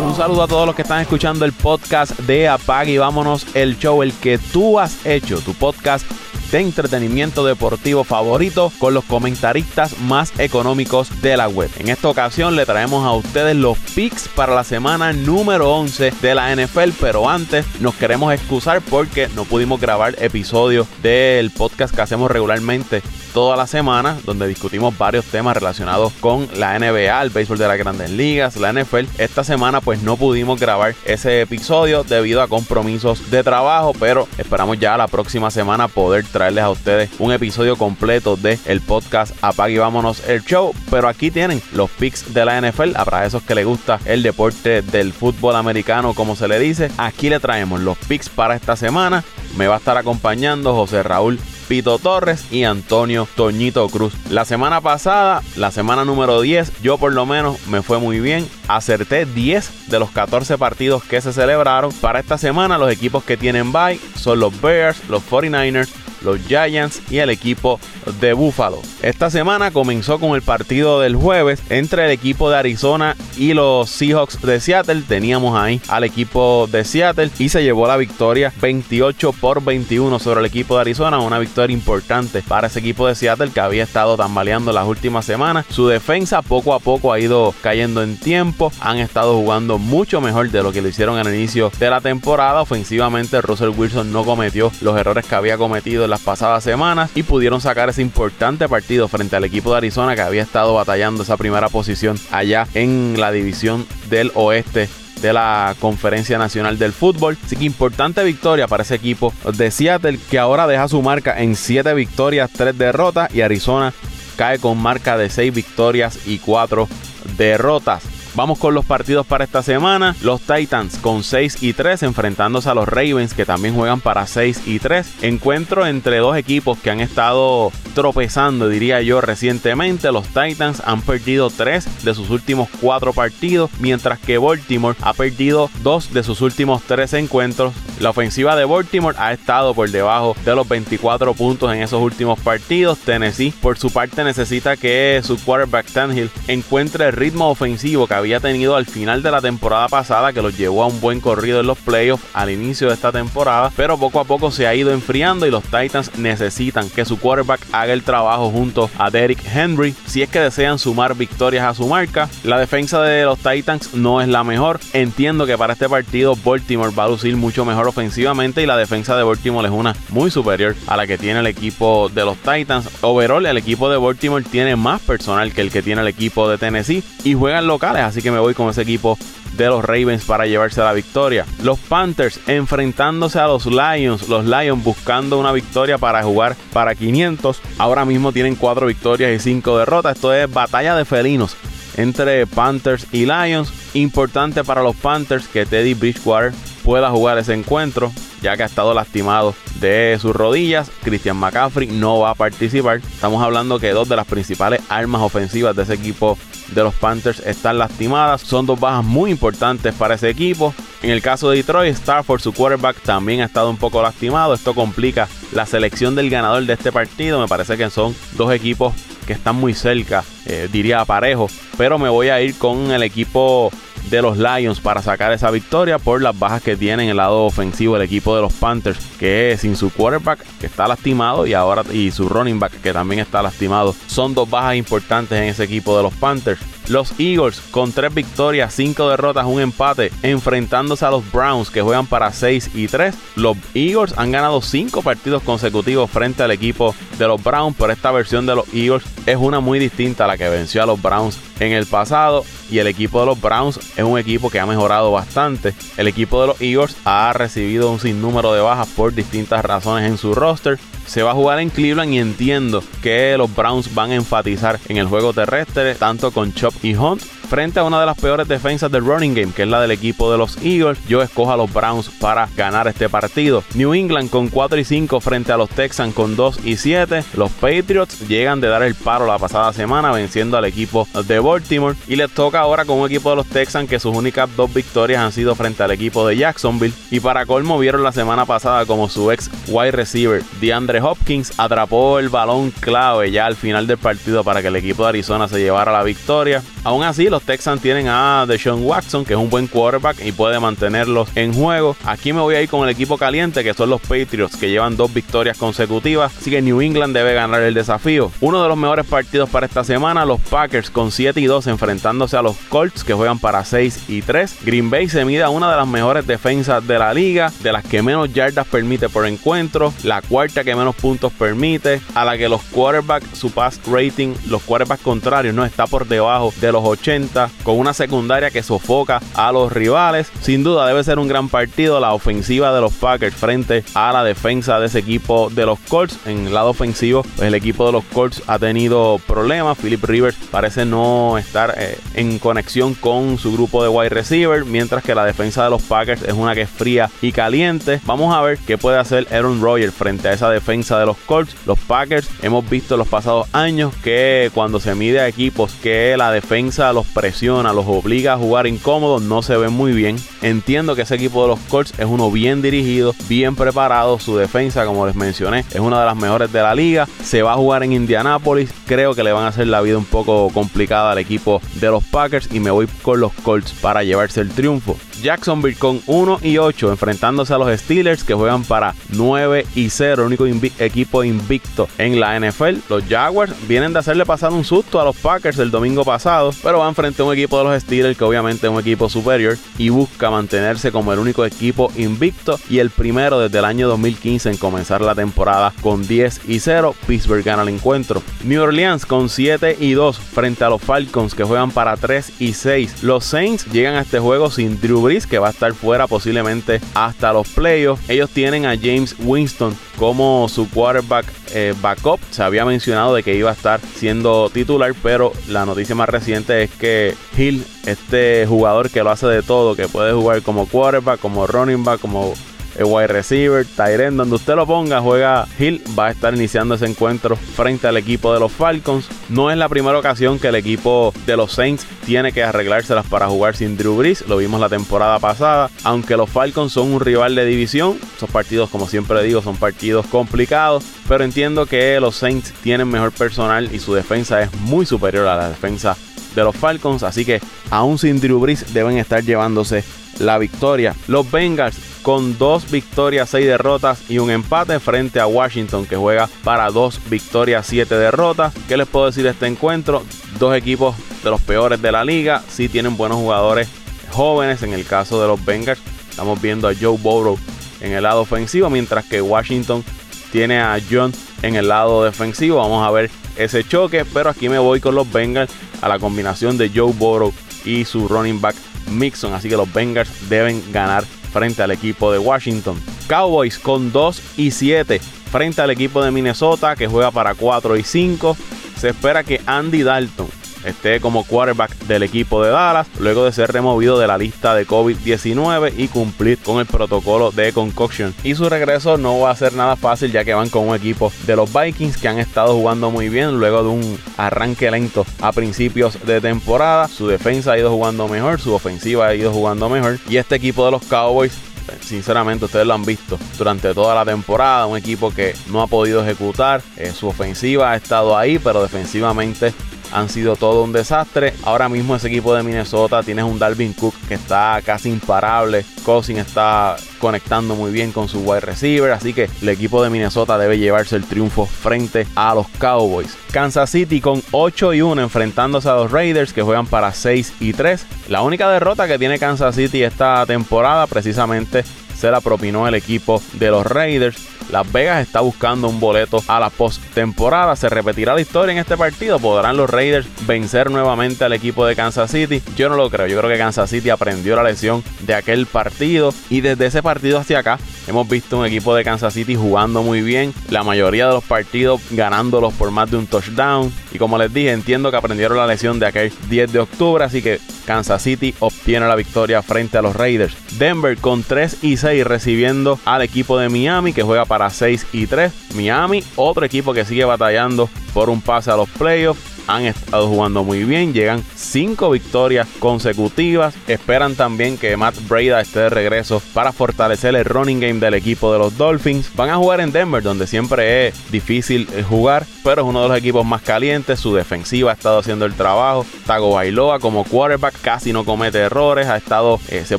Un saludo a todos los que están escuchando el podcast de Apag y vámonos el show, el que tú has hecho, tu podcast de entretenimiento deportivo favorito con los comentaristas más económicos de la web. En esta ocasión le traemos a ustedes los picks para la semana número 11 de la NFL, pero antes nos queremos excusar porque no pudimos grabar episodios del podcast que hacemos regularmente toda la semana, donde discutimos varios temas relacionados con la NBA, el béisbol de las grandes ligas, la NFL. Esta semana pues no pudimos grabar ese episodio debido a compromisos de trabajo, pero esperamos ya la próxima semana poder traerles a ustedes un episodio completo de el podcast Apague y Vámonos el Show. Pero aquí tienen los picks de la NFL, para esos que les gusta el deporte del fútbol americano, como se le dice. Aquí le traemos los picks para esta semana. Me va a estar acompañando José Raúl Pito Torres y Antonio Toñito Cruz. La semana pasada, la semana número 10, yo por lo menos me fue muy bien. Acerté 10 de los 14 partidos que se celebraron. Para esta semana los equipos que tienen bye son los Bears, los 49ers, los Giants y el equipo de Buffalo. Esta semana comenzó con el partido del jueves entre el equipo de Arizona y los Seahawks de Seattle. Teníamos ahí al equipo de Seattle y se llevó la victoria 28 por 21 sobre el equipo de Arizona. Una victoria importante para ese equipo de Seattle que había estado tambaleando las últimas semanas. Su defensa poco a poco ha ido cayendo en tiempo. Han estado jugando mucho mejor de lo que lo hicieron al inicio de la temporada. Ofensivamente, Russell Wilson no cometió los errores que había cometido las pasadas semanas y pudieron sacar ese importante partido frente al equipo de Arizona que había estado batallando esa primera posición allá en la división del oeste de la Conferencia Nacional del Fútbol. Así que importante victoria para ese equipo de Seattle que ahora deja su marca en 7 victorias, 3 derrotas y Arizona cae con marca de 6 victorias y 4 derrotas. Vamos con los partidos para esta semana. Los Titans con 6 y 3 enfrentándose a los Ravens que también juegan para 6 y 3. Encuentro entre dos equipos que han estado tropezando, diría yo, recientemente. Los Titans han perdido 3 de sus últimos 4 partidos, mientras que Baltimore ha perdido 2 de sus últimos 3 encuentros. La ofensiva de Baltimore ha estado por debajo de los 24 puntos en esos últimos partidos. Tennessee, por su parte, necesita que su quarterback Tannehill encuentre el ritmo ofensivo que había tenido al final de la temporada pasada que los llevó a un buen corrido en los playoffs al inicio de esta temporada, pero poco a poco se ha ido enfriando y los Titans necesitan que su quarterback haga el trabajo junto a Derrick Henry si es que desean sumar victorias a su marca. La defensa de los Titans no es la mejor. Entiendo que para este partido Baltimore va a lucir mucho mejor ofensivamente y la defensa de Baltimore es una muy superior a la que tiene el equipo de los Titans. Overall, el equipo de Baltimore tiene más personal que el que tiene el equipo de Tennessee y juegan locales, así que me voy con ese equipo de los Ravens para llevarse la victoria. Los Panthers enfrentándose a los Lions. Los Lions buscando una victoria para jugar para 500. Ahora mismo tienen 4 victorias y 5 derrotas. Esto es batalla de felinos entre Panthers y Lions. Importante para los Panthers que Teddy Bridgewater pueda jugar ese encuentro, ya que ha estado lastimado de sus rodillas. Christian McCaffrey no va a participar. Estamos hablando que dos de las principales armas ofensivas de ese equipo de los Panthers están lastimadas. Son dos bajas muy importantes para ese equipo. En el caso de Detroit, Starford, su quarterback, también ha estado un poco lastimado. Esto complica la selección del ganador de este partido. Me parece que son dos equipos que están muy cerca, eh, diría parejo. Pero me voy a ir con el equipo de los Lions para sacar esa victoria por las bajas que tiene en el lado ofensivo el equipo de los Panthers, que es sin su quarterback que está lastimado y ahora y su running back que también está lastimado. Son dos bajas importantes en ese equipo de los Panthers. Los Eagles con 3 victorias, 5 derrotas, un empate, enfrentándose a los Browns que juegan para 6 y 3. Los Eagles han ganado 5 partidos consecutivos frente al equipo de los Browns, pero esta versión de los Eagles es una muy distinta a la que venció a los Browns en el pasado. Y el equipo de los Browns es un equipo que ha mejorado bastante. El equipo de los Eagles ha recibido un sinnúmero de bajas por distintas razones en su roster se va a jugar en Cleveland y entiendo que los Browns van a enfatizar en el juego terrestre, tanto con Chop y Hunt, frente a una de las peores defensas del running game, que es la del equipo de los Eagles. Yo escojo a los Browns para ganar este partido. New England con 4 y 5 frente a los Texans con 2 y 7. Los Patriots llegan de dar el paro la pasada semana venciendo al equipo de Baltimore y les toca ahora con un equipo de los Texans que sus únicas dos victorias han sido frente al equipo de Jacksonville y para colmo vieron la semana pasada como su ex wide receiver DeAndre Hopkins atrapó el balón clave ya al final del partido para que el equipo de Arizona se llevara la victoria. Aún así, los Texans tienen a Deshaun Watson, que es un buen quarterback y puede mantenerlos en juego. Aquí me voy a ir con el equipo caliente, que son los Patriots, que llevan dos victorias consecutivas. Así que New England debe ganar el desafío. Uno de los mejores partidos para esta semana, los Packers con 7 y 2 enfrentándose a los Colts, que juegan para 6 y 3. Green Bay se mide a una de las mejores defensas de la liga, de las que menos yardas permite por encuentro, la cuarta que menos puntos permite, a la que los quarterbacks, su pass rating, los quarterbacks contrarios, no está por debajo de los 80, con una secundaria que sofoca a los rivales. Sin duda debe ser un gran partido la ofensiva de los Packers frente a la defensa de ese equipo de los Colts. En el lado ofensivo, pues el equipo de los Colts ha tenido problemas. Philip Rivers parece no estar eh, en conexión con su grupo de wide receiver, mientras que la defensa de los Packers es una que es fría y caliente. Vamos a ver qué puede hacer Aaron Rodgers frente a esa defensa de los Colts. Los Packers hemos visto en los pasados años que cuando se mide a equipos que la defensa los presiona, los obliga a jugar incómodos, no se ven muy bien. Entiendo que ese equipo de los Colts es uno bien dirigido, bien preparado. Su defensa, como les mencioné, es una de las mejores de la liga. Se va a jugar en Indianápolis. Creo que le van a hacer la vida un poco complicada al equipo de los Packers y me voy con los Colts para llevarse el triunfo. Jacksonville con 1 y 8 enfrentándose a los Steelers que juegan para 9 y 0, el único equipo invicto en la NFL. Los Jaguars vienen de hacerle pasar un susto a los Packers el domingo pasado, pero van frente a un equipo de los Steelers que obviamente es un equipo superior y busca mantenerse como el único equipo invicto y el primero desde el año 2015 en comenzar la temporada con 10 y 0. Pittsburgh gana el encuentro. New Orleans con 7 y 2 frente a los Falcons que juegan para 3 y 6. Los Saints llegan a este juego sin Drew que va a estar fuera posiblemente hasta los playoffs. Ellos tienen a James Winston como su quarterback eh, backup. Se había mencionado de que iba a estar siendo titular, pero la noticia más reciente es que Hill, este jugador que lo hace de todo, que puede jugar como quarterback, como running back, como el wide receiver, Tyren, donde usted lo ponga, juega Hill, va a estar iniciando ese encuentro frente al equipo de los Falcons. No es la primera ocasión que el equipo de los Saints tiene que arreglárselas para jugar sin Drew Brees, lo vimos la temporada pasada, aunque los Falcons son un rival de división, esos partidos como siempre digo son partidos complicados, pero entiendo que los Saints tienen mejor personal y su defensa es muy superior a la defensa de los Falcons, así que aún sin Drew Brees deben estar llevándose la victoria. Los Bengals con dos victorias, seis derrotas y un empate frente a Washington que juega para dos victorias, siete derrotas. ¿Qué les puedo decir de este encuentro? Dos equipos de los peores de la liga, sí tienen buenos jugadores jóvenes. En el caso de los Bengals, estamos viendo a Joe Burrow en el lado ofensivo, mientras que Washington tiene a John en el lado defensivo. Vamos a ver ese choque, pero aquí me voy con los Bengals a la combinación de Joe Burrow y su running back Mixon. Así que los Bengals deben ganar frente al equipo de Washington. Cowboys con 2 y 7 frente al equipo de Minnesota que juega para 4 y 5. Se espera que Andy Dalton esté como quarterback del equipo de Dallas, luego de ser removido de la lista de COVID-19 y cumplir con el protocolo de concoction. Y su regreso no va a ser nada fácil ya que van con un equipo de los Vikings que han estado jugando muy bien luego de un arranque lento a principios de temporada. Su defensa ha ido jugando mejor, su ofensiva ha ido jugando mejor y este equipo de los Cowboys sinceramente ustedes lo han visto durante toda la temporada, un equipo que no ha podido ejecutar, eh, su ofensiva ha estado ahí, pero defensivamente han sido todo un desastre. Ahora mismo ese equipo de Minnesota tienes un Dalvin Cook que está casi imparable. Cousin está conectando muy bien con su wide receiver, así que el equipo de Minnesota debe llevarse el triunfo frente a los Cowboys. Kansas City con 8 y 1 enfrentándose a los Raiders que juegan para 6 y 3. La única derrota que tiene Kansas City esta temporada precisamente se la propinó el equipo de los Raiders. Las Vegas está buscando un boleto a la postemporada. ¿Se repetirá la historia en este partido? ¿Podrán los Raiders vencer nuevamente al equipo de Kansas City? Yo no lo creo. Yo creo que Kansas City aprendió la lección de aquel partido y desde ese partido hacia acá hemos visto un equipo de Kansas City jugando muy bien. La mayoría de los partidos ganándolos por más de un touchdown. Y como les dije, entiendo que aprendieron la lección de aquel 10 de octubre. Así que Kansas City obtiene la victoria frente a los Raiders. Denver con 3 y 6 recibiendo al equipo de Miami que juega para 6 y 3. Miami, otro equipo que sigue batallando por un pase a los playoffs. Han estado jugando muy bien, llegan 5 victorias consecutivas. Esperan también que Matt Breda esté de regreso para fortalecer el running game del equipo de los Dolphins. Van a jugar en Denver, donde siempre es difícil eh, jugar, pero es uno de los equipos más calientes. Su defensiva ha estado haciendo el trabajo. Tago Bailoa como quarterback casi no comete errores, ha estado, eh, se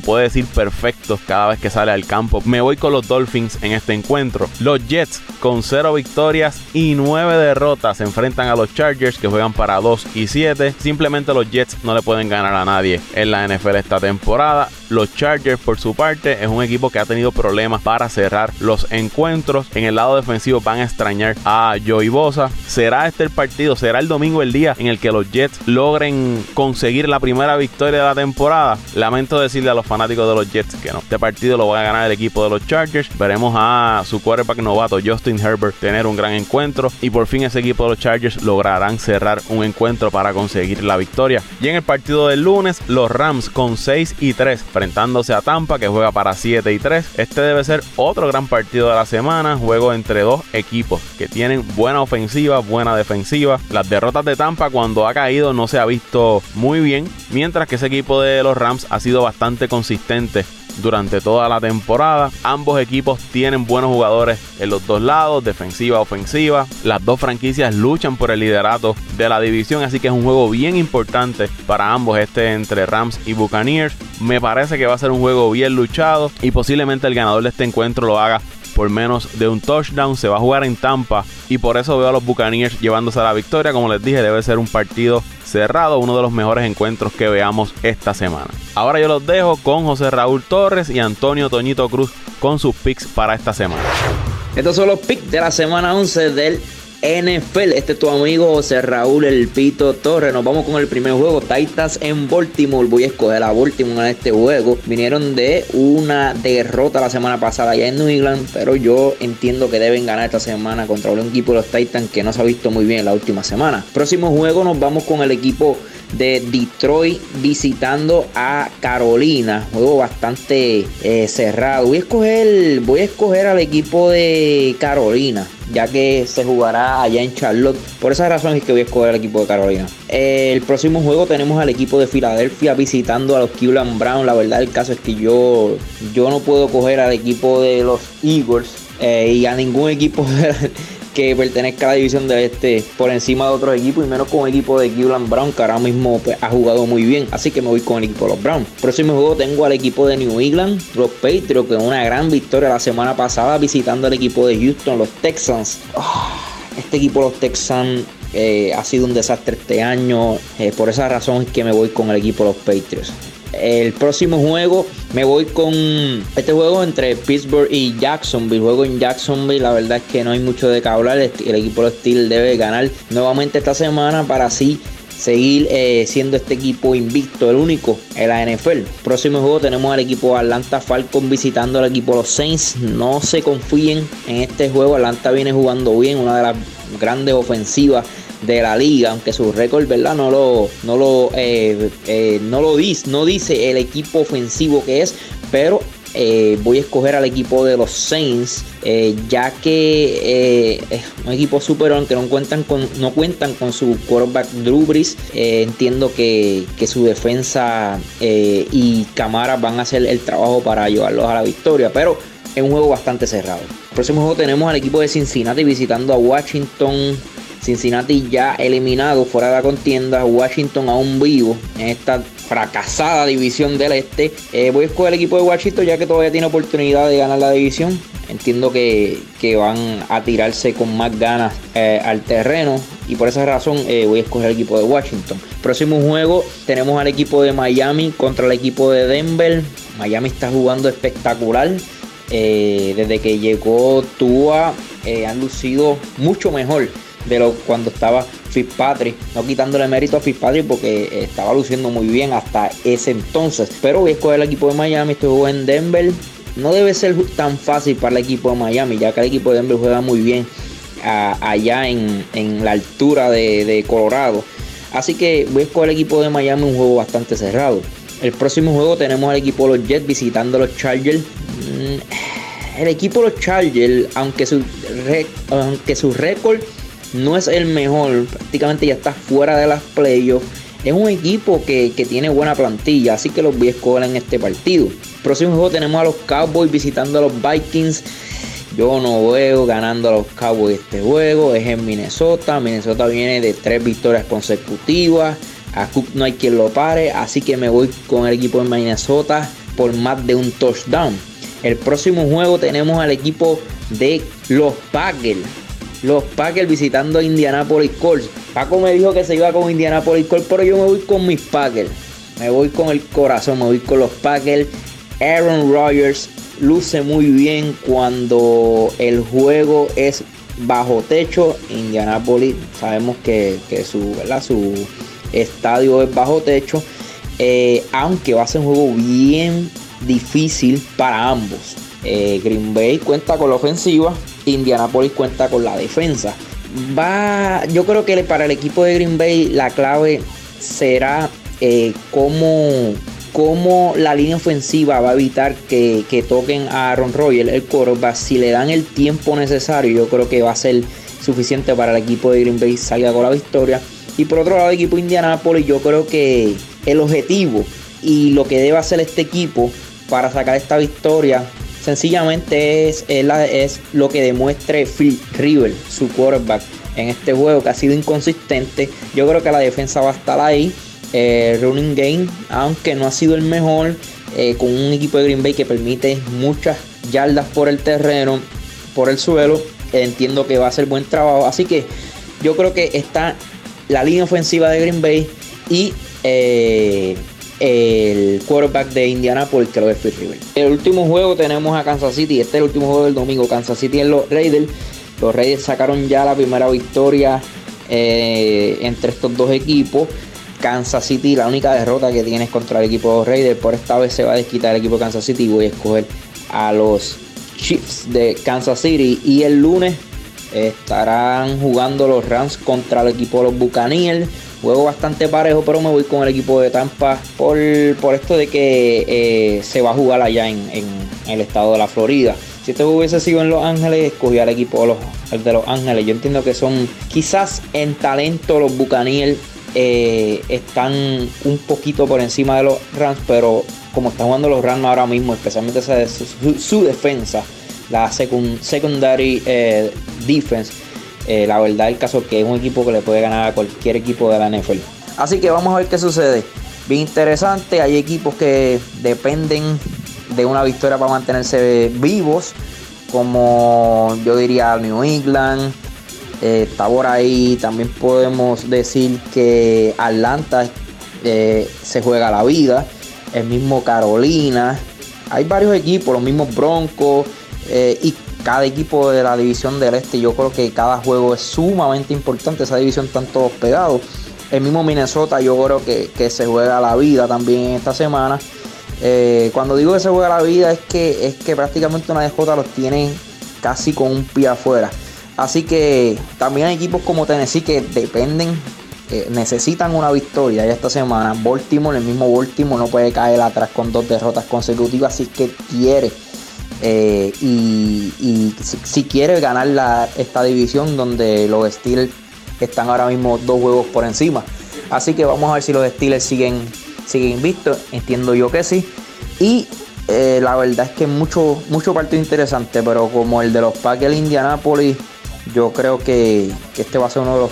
puede decir, perfecto cada vez que sale al campo. Me voy con los Dolphins en este encuentro. Los Jets con 0 victorias y 9 derrotas se enfrentan a los Chargers que juegan para 2 y 7. Simplemente los Jets no le pueden ganar a nadie en la NFL esta temporada. Los Chargers, por su parte, es un equipo que ha tenido problemas para cerrar los encuentros. En el lado defensivo van a extrañar a Joey Bosa. ¿Será este el partido? ¿Será el domingo el día en el que los Jets logren conseguir la primera victoria de la temporada? Lamento decirle a los fanáticos de los Jets que no. Este partido lo va a ganar el equipo de los Chargers. Veremos a su quarterback novato Justin Herbert tener un gran encuentro. Y por fin ese equipo de los Chargers lograrán cerrar un encuentro para conseguir la victoria. Y en el partido del lunes, los Rams con 6 y 3 enfrentándose a Tampa que juega para 7 y 3. Este debe ser otro gran partido de la semana, juego entre dos equipos que tienen buena ofensiva, buena defensiva. Las derrotas de Tampa cuando ha caído no se ha visto muy bien, mientras que ese equipo de los Rams ha sido bastante consistente durante toda la temporada. Ambos equipos tienen buenos jugadores en los dos lados, defensiva, ofensiva. Las dos franquicias luchan por el liderato de la división, así que es un juego bien importante para ambos, este entre Rams y Buccaneers. Me parece que va a ser un juego bien luchado y posiblemente el ganador de este encuentro lo haga por menos de un touchdown. Se va a jugar en Tampa y por eso veo a los Buccaneers llevándose a la victoria. Como les dije, debe ser un partido cerrado, uno de los mejores encuentros que veamos esta semana. Ahora yo los dejo con José Raúl Torres y Antonio Toñito Cruz con sus picks para esta semana. Estos son los picks de la semana 11 del NFL. Este es tu amigo José Raúl El Pito Torres. Nos vamos con el primer juego. Titans en Baltimore. Voy a escoger a Baltimore en este juego. Vinieron de una derrota la semana pasada ya en New England. Pero yo entiendo que deben ganar esta semana contra un equipo de los Titans que no se ha visto muy bien en la última semana. Próximo juego nos vamos con el equipo de Detroit visitando a Carolina. Juego bastante eh, cerrado. Voy a escoger, voy a escoger al equipo de Carolina ya que se jugará allá en Charlotte. Por esa razón es que voy a escoger al equipo de Carolina. El próximo juego tenemos al equipo de Filadelfia visitando a los Cleveland Brown. La verdad el caso es que yo, yo no puedo coger al equipo de los Eagles eh, y a ningún equipo de, que pertenezca a la división de este por encima de otros equipos y menos con un equipo de Cleveland Brown que ahora mismo pues, ha jugado muy bien. Así que me voy con el equipo de los Browns. Próximo juego tengo al equipo de New England, los Patriots, que una gran victoria la semana pasada visitando al equipo de Houston, los Texans. Ah, este equipo, los Texans, eh, ha sido un desastre este año. Eh, por esa razón es que me voy con el equipo de los Patriots. El próximo juego me voy con este juego entre Pittsburgh y Jacksonville. Juego en Jacksonville, la verdad es que no hay mucho de qué hablar. El equipo de Steel debe ganar nuevamente esta semana para así seguir eh, siendo este equipo invicto, el único en la NFL. Próximo juego tenemos al equipo Atlanta Falcon visitando al equipo los Saints. No se confíen en este juego. Atlanta viene jugando bien, una de las grandes ofensivas de la liga, aunque su récord, ¿verdad? No lo, no lo, eh, eh, no lo dice, no dice el equipo ofensivo que es, pero eh, voy a escoger al equipo de los Saints, ya que es un equipo super aunque no cuentan con, no cuentan con su quarterback Drew Brees. entiendo que, que, su defensa y Camara van a hacer el trabajo para llevarlos a la victoria, pero es un juego bastante cerrado. Próximo juego tenemos al equipo de Cincinnati visitando a Washington. Cincinnati ya eliminado fuera de la contienda, Washington aún vivo en esta fracasada división del este. Eh, voy a escoger el equipo de Washington ya que todavía tiene oportunidad de ganar la división. Entiendo que, van a tirarse con más ganas eh, al terreno y por esa razón eh, voy a escoger el equipo de Washington. Próximo juego tenemos al equipo de Miami contra el equipo de Denver. Miami está jugando espectacular. desde que llegó Tua han lucido mucho mejor de lo cuando estaba Fitzpatrick, no quitándole mérito a Fitzpatrick porque estaba luciendo muy bien hasta ese entonces. Pero voy a escoger el equipo de Miami, estuvo en Denver. No debe ser tan fácil para el equipo de Miami, ya que el equipo de Denver juega muy bien allá en, la altura de, Colorado. Así que voy a escoger el equipo de Miami, un juego bastante cerrado. El próximo juego tenemos al equipo de los Jets visitando a los Chargers. Mm, el equipo de los Chargers, aunque su, aunque su récord no es el mejor, prácticamente ya está fuera de las playoffs. Es un equipo que, tiene buena plantilla, así que los voy a en este partido. Próximo juego tenemos a los Cowboys visitando a los Vikings. Yo no veo ganando a los Cowboys este juego. Es en Minnesota. Minnesota viene de tres victorias consecutivas. A Cook no hay quien lo pare. Así que me voy con el equipo de Minnesota por más de un touchdown. El próximo juego tenemos al equipo de los Packers. Los Packers visitando a Indianapolis Colts. Paco me dijo que se iba con Indianapolis Colts, pero yo me voy con mis Packers. Me voy con el corazón, me voy con los Packers. Aaron Rodgers luce muy bien cuando el juego es bajo techo. Indianapolis sabemos que, su, su estadio es bajo techo. Eh, aunque va a ser un juego bien difícil para ambos. Eh, Green Bay cuenta con la ofensiva, Indianapolis cuenta con la defensa. Va, yo creo que para el equipo de Green Bay la clave será eh, cómo, la línea ofensiva va a evitar que, toquen a Aaron Rodgers, el quarterback. Si le dan el tiempo necesario, yo creo que va a ser suficiente para el equipo de Green Bay salga con la victoria. Y por otro lado, el equipo de Indianapolis, yo creo que el objetivo y lo que debe hacer este equipo para sacar esta victoria sencillamente es, es, lo que demuestre Phil River, su quarterback, en este juego que ha sido inconsistente. Yo creo que la defensa va a estar ahí. Eh, running game, aunque no ha sido el mejor, eh, con un equipo de Green Bay que permite muchas yardas por el terreno, por el suelo. entiendo que va a ser buen trabajo. Así que yo creo que está la línea ofensiva de Green Bay y eh, el quarterback de Indianapolis, que lo es Phil River. El último juego tenemos a Kansas City. Este es el último juego del domingo. Kansas City en los Raiders. Los Raiders sacaron ya la primera victoria eh, entre estos dos equipos. Kansas City, la única derrota que tienes contra el equipo de los Raiders. Por esta vez se va a desquitar el equipo de Kansas City y voy a escoger a los Chiefs de Kansas City. Y el lunes estarán jugando los Rams contra el equipo de los Buccaneers. Juego bastante parejo, pero me voy con el equipo de Tampa por, esto de que eh, se va a jugar allá en, el estado de la Florida. Si este hubiese sido en Los Ángeles, escogía al equipo de los, de los Ángeles. Yo entiendo que son quizás en talento los Buccaneers eh, están un poquito por encima de los Rams, pero como están jugando los Rams ahora mismo, especialmente su, defensa, la secondary eh, defense eh, la verdad el caso que es un equipo que le puede ganar a cualquier equipo de la NFL. Así que vamos a ver qué sucede. Bien interesante, hay equipos que dependen de una victoria para mantenerse vivos, como yo diría New England, eh, está por ahí. También podemos decir que Atlanta eh, se juega la vida, el mismo Carolina. Hay varios equipos, los mismos Broncos y cada equipo de la división del este, yo creo que cada juego es sumamente importante. Esa división están todos pegados. El mismo Minnesota, yo creo que, se juega la vida también esta semana. Eh, cuando digo que se juega la vida, es que, es que prácticamente una DJ los tienen casi con un pie afuera. Así que también hay equipos como Tennessee que dependen, necesitan una victoria ya esta semana. Baltimore, el mismo Baltimore, no puede caer atrás con dos derrotas consecutivas, así que quiere eh, y, si, quiere ganar esta división donde los Steelers están ahora mismo dos juegos por encima. Así que vamos a ver si los Steelers siguen, siguen invictos. Entiendo yo que sí. Y eh, la verdad es que mucho, mucho partido interesante, pero como el de los Packers Indianapolis, yo creo que, este va a ser uno de los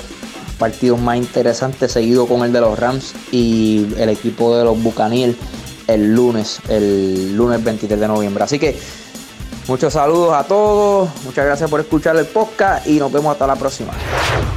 partidos más interesantes, seguido con el de los Rams y el equipo de los Buccaneers el lunes, el lunes 23 de noviembre. Así que Muchos saludos a todos, muchas gracias por escuchar el podcast y nos vemos hasta la próxima.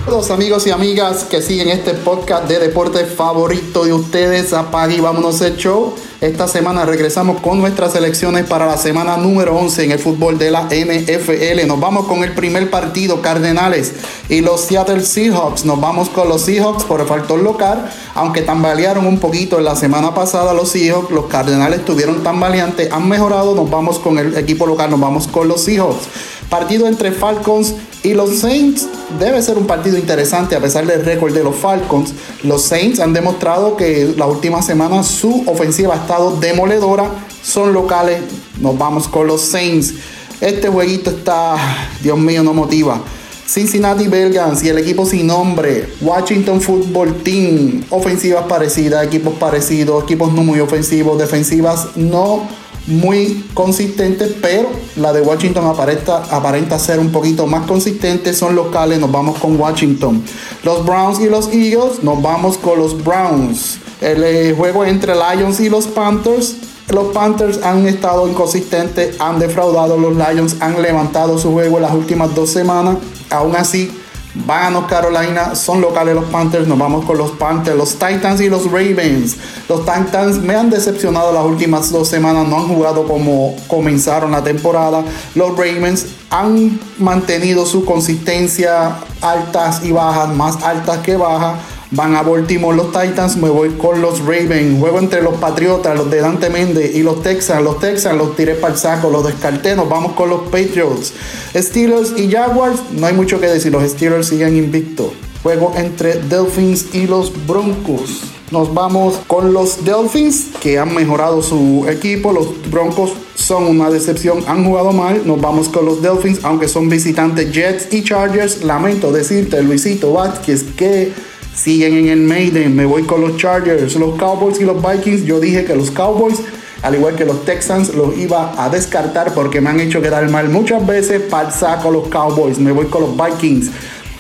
Los amigos y amigas que siguen este podcast de deporte favorito de ustedes, apague y vámonos el show. Esta semana regresamos con nuestras selecciones para la semana número 11 en el fútbol de la NFL. Nos vamos con el primer partido, Cardenales y los Seattle Seahawks. Nos vamos con los Seahawks por el factor local, aunque tambalearon un poquito en la semana pasada los Seahawks, los Cardenales tuvieron tambaleante, han mejorado, nos vamos con el equipo local, nos vamos con los Seahawks. Partido entre Falcons y los Saints debe ser un partido interesante a pesar del récord de los Falcons. Los Saints han demostrado que la última semana su ofensiva ha estado demoledora. Son locales. Nos vamos con los Saints. Este jueguito está, Dios mío, no motiva. Cincinnati Belgans y el equipo sin nombre, Washington Football Team, ofensivas parecidas, equipos parecidos, equipos no muy ofensivos, defensivas no muy consistentes, pero la de Washington aparenta, aparenta ser un poquito más consistente, son locales, nos vamos con Washington. Los Browns y los Eagles, nos vamos con los Browns. El eh, juego entre Lions y los Panthers, los Panthers han estado inconsistentes, han defraudado, los Lions han levantado su juego en las últimas dos semanas. Aún así, van a North Carolina, son locales los Panthers, nos vamos con los Panthers, los Titans y los Ravens. Los Titans me han decepcionado las últimas dos semanas, no han jugado como comenzaron la temporada. Los Ravens han mantenido su consistencia altas y bajas, más altas que bajas Van a Baltimore los Titans, me voy con los Ravens. Juego entre los Patriotas, los de Dante Méndez y los Texans. Los Texans los tiré para el saco, los descarté. Nos vamos con los Patriots. Steelers y Jaguars, no hay mucho que decir. Los Steelers siguen invictos. Juego entre Dolphins y los Broncos. Nos vamos con los Dolphins que han mejorado su equipo. Los Broncos son una decepción, han jugado mal. Nos vamos con los Dolphins, aunque son visitantes Jets y Chargers. Lamento decirte, Luisito Vázquez, que siguen en el Maiden. Me voy con los Chargers, los Cowboys y los Vikings. Yo dije que los Cowboys, al igual que los Texans, los iba a descartar porque me han hecho quedar mal muchas veces. Para saco los Cowboys. Me voy con los Vikings.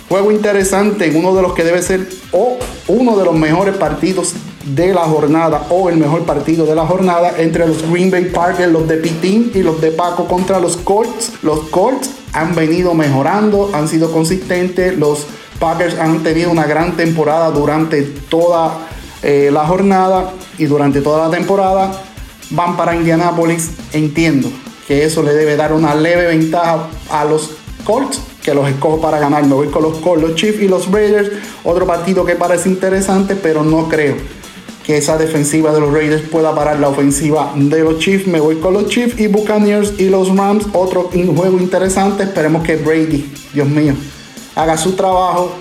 Juego interesante uno de los que debe ser o uno de los mejores partidos de la jornada o el mejor partido de la jornada entre los Green Bay Packers, los de Pitín y los de Paco contra los Colts. Los Colts han venido mejorando, han sido consistentes. Los Packers han tenido una gran temporada durante toda eh, la jornada y durante toda la temporada. Van para Indianapolis. Entiendo que eso le debe dar una leve ventaja a los Colts, que los escojo para ganar. Me voy con los Colts, los Chiefs y los Raiders. Otro partido que parece interesante, pero no creo que esa defensiva de los Raiders pueda parar la ofensiva de los Chiefs. Me voy con los Chiefs y Buccaneers y los Rams. Otro juego interesante. Esperemos que Brady, Dios mío, haga su trabajo,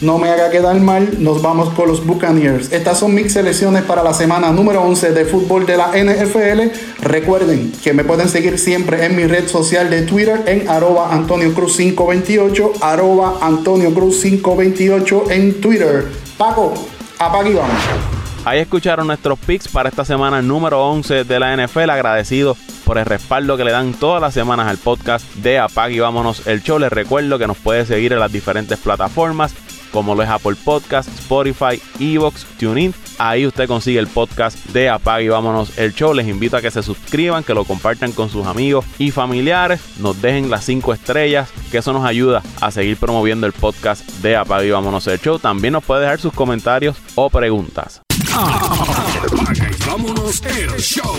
no me haga quedar mal, nos vamos con los Buccaneers. Estas son mis selecciones para la semana número 11 de fútbol de la NFL. Recuerden que me pueden seguir siempre en mi red social de Twitter en arroba Antonio Cruz 528, arroba Antonio Cruz 528 en Twitter. Paco, apague y vamos. Ahí escucharon nuestros picks para esta semana número 11 de la NFL. Agradecido por el respaldo que le dan todas las semanas al podcast de Apague y Vámonos el Show. Les recuerdo que nos puede seguir en las diferentes plataformas como lo es Apple Podcast, Spotify, Evox, TuneIn. Ahí usted consigue el podcast de Apague y Vámonos el Show. Les invito a que se suscriban, que lo compartan con sus amigos y familiares. Nos dejen las 5 estrellas, que eso nos ayuda a seguir promoviendo el podcast de Apague y Vámonos el Show. También nos puede dejar sus comentarios o preguntas. Apaga y vámonos el show.